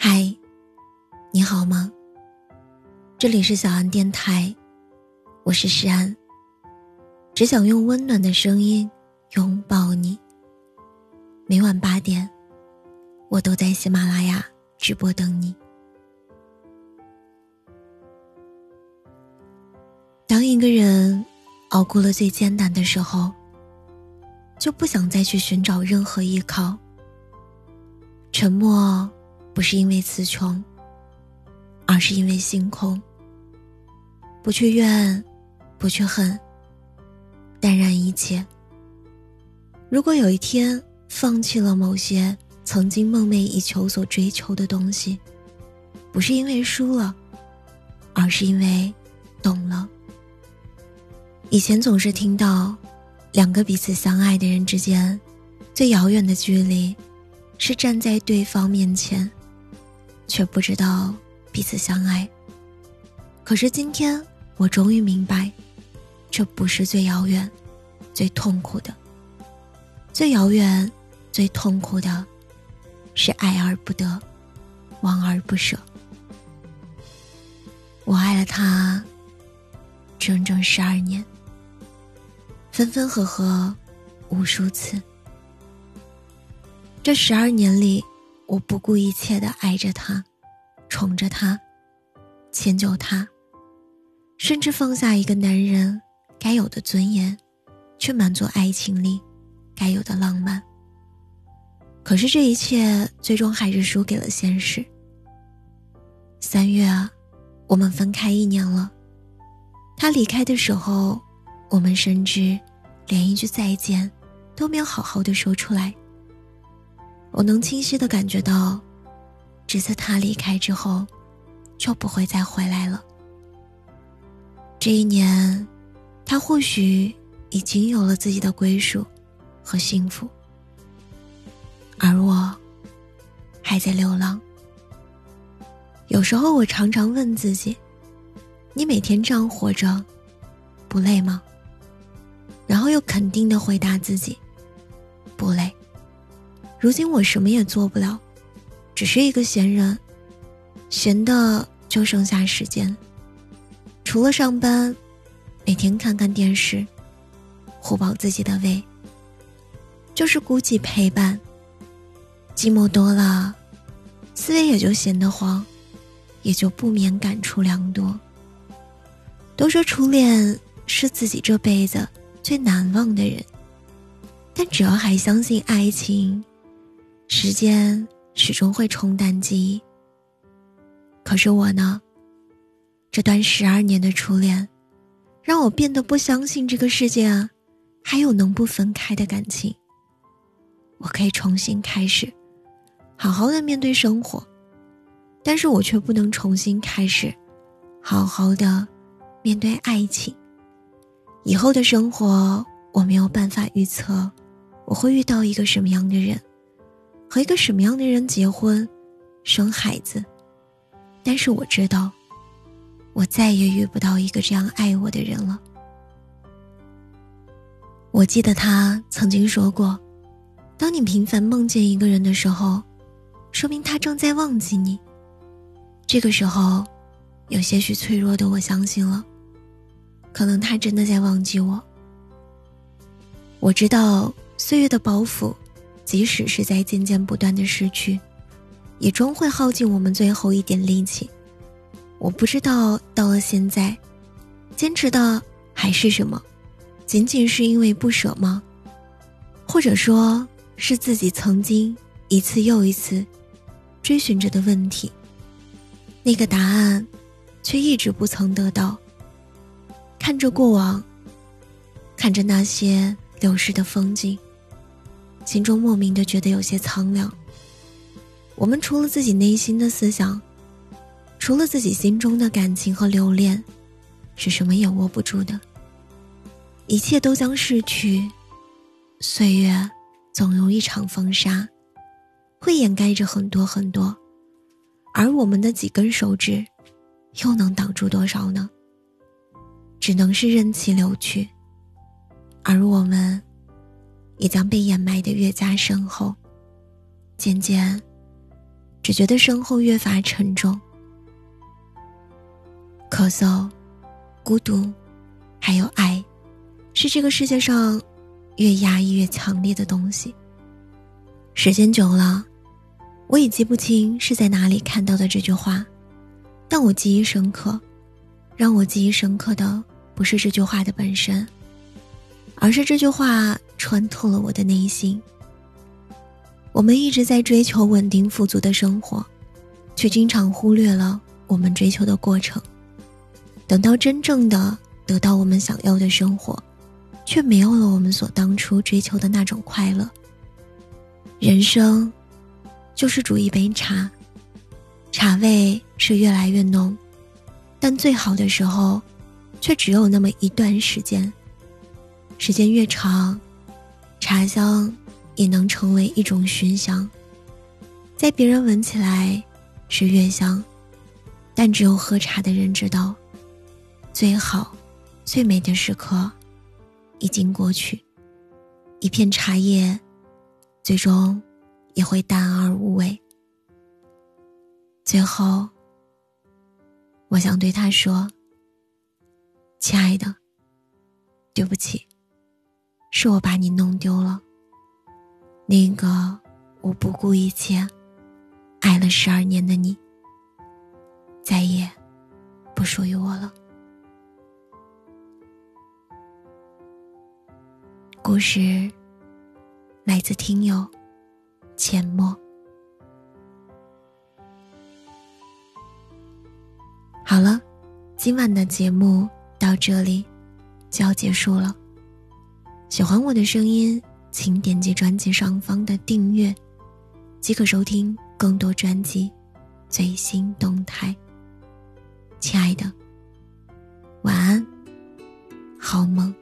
嗨，你好吗？这里是小安电台，我是诗安。只想用温暖的声音拥抱你。每晚八点，我都在喜马拉雅直播等你。当一个人熬过了最艰难的时候，就不想再去寻找任何依靠。沉默不是因为词穷，而是因为心空。不去怨，不去恨，淡然一切。如果有一天放弃了某些曾经梦寐以求所追求的东西，不是因为输了，而是因为懂了。以前总是听到，两个彼此相爱的人之间，最遥远的距离，是站在对方面前，却不知道彼此相爱。可是今天，我终于明白，这不是最遥远、最痛苦的。最遥远、最痛苦的，是爱而不得，忘而不舍。我爱了他，整整十二年。分分合合，无数次。这十二年里，我不顾一切的爱着他，宠着他，迁就他，甚至放下一个男人该有的尊严，去满足爱情里该有的浪漫。可是这一切最终还是输给了现实。三月，我们分开一年了。他离开的时候，我们甚至。连一句再见都没有好好的说出来。我能清晰的感觉到，这次他离开之后，就不会再回来了。这一年，他或许已经有了自己的归属和幸福，而我还在流浪。有时候，我常常问自己：你每天这样活着，不累吗？然后又肯定的回答自己：“不累。”如今我什么也做不了，只是一个闲人，闲的就剩下时间。除了上班，每天看看电视，糊饱自己的胃，就是孤寂陪伴。寂寞多了，思维也就闲得慌，也就不免感触良多。都说初恋是自己这辈子。最难忘的人，但只要还相信爱情，时间始终会冲淡记忆。可是我呢？这段十二年的初恋，让我变得不相信这个世界啊，还有能不分开的感情。我可以重新开始，好好的面对生活，但是我却不能重新开始，好好的面对爱情。以后的生活，我没有办法预测，我会遇到一个什么样的人，和一个什么样的人结婚，生孩子。但是我知道，我再也遇不到一个这样爱我的人了。我记得他曾经说过：“当你频繁梦见一个人的时候，说明他正在忘记你。”这个时候，有些许脆弱的我相信了。可能他真的在忘记我。我知道岁月的包袱，即使是在渐渐不断的失去，也终会耗尽我们最后一点力气。我不知道到了现在，坚持的还是什么？仅仅是因为不舍吗？或者说是自己曾经一次又一次追寻着的问题？那个答案，却一直不曾得到。看着过往，看着那些流逝的风景，心中莫名的觉得有些苍凉。我们除了自己内心的思想，除了自己心中的感情和留恋，是什么也握不住的。一切都将逝去，岁月总如一场风沙，会掩盖着很多很多，而我们的几根手指，又能挡住多少呢？只能是任其流去，而我们，也将被掩埋的越加深厚，渐渐，只觉得身后越发沉重。咳嗽、孤独，还有爱，是这个世界上越压抑越强烈的东西。时间久了，我已记不清是在哪里看到的这句话，但我记忆深刻。让我记忆深刻的不是这句话的本身，而是这句话穿透了我的内心。我们一直在追求稳定富足的生活，却经常忽略了我们追求的过程。等到真正的得到我们想要的生活，却没有了我们所当初追求的那种快乐。人生，就是煮一杯茶，茶味是越来越浓。但最好的时候，却只有那么一段时间。时间越长，茶香也能成为一种熏香，在别人闻起来是越香，但只有喝茶的人知道，最好、最美的时刻已经过去。一片茶叶，最终也会淡而无味。最后。我想对他说：“亲爱的，对不起，是我把你弄丢了。那个我不顾一切爱了十二年的你，再也不属于我了。”故事来自听友浅墨。好了，今晚的节目到这里就要结束了。喜欢我的声音，请点击专辑上方的订阅，即可收听更多专辑最新动态。亲爱的，晚安，好梦。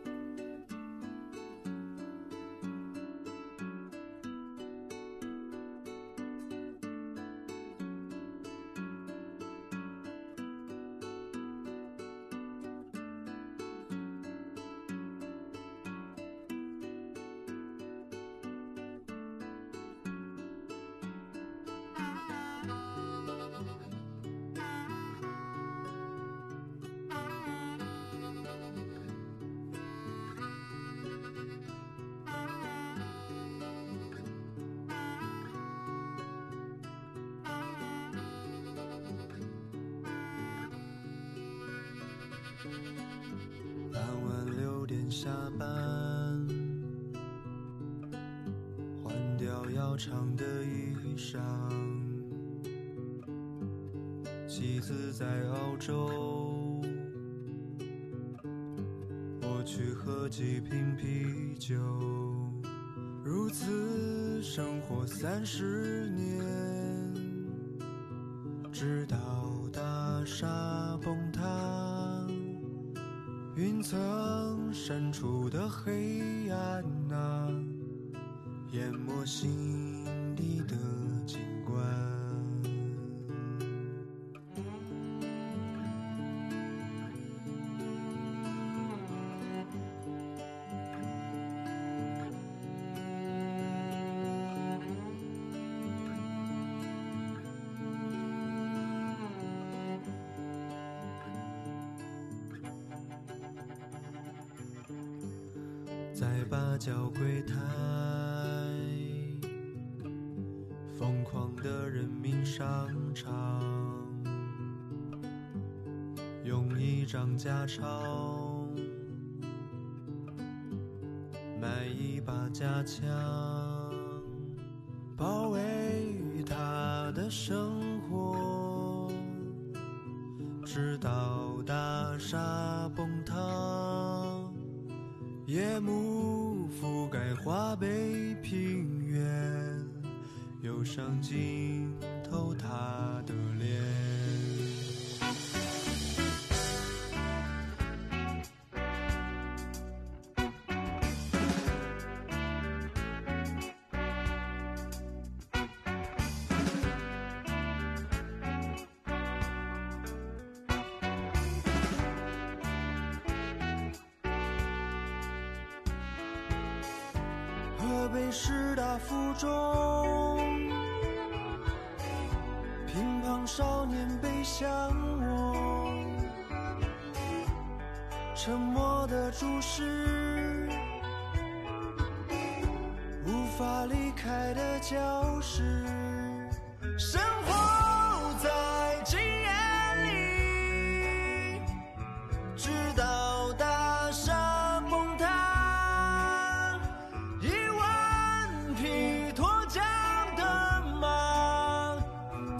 下班，换掉要长的衣裳。妻子在澳洲，我去喝几瓶啤酒。如此生活三十年，直到大厦崩塌。云层深处的黑暗啊，淹没心。在八角柜台，疯狂的人民商场，用一张假钞买一把假枪，夜幕覆盖华北平原，忧伤尽河北师大附中，乒乓少年背向我，沉默的注视，无法离开的教室，生活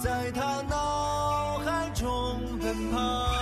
在他脑海中奔跑。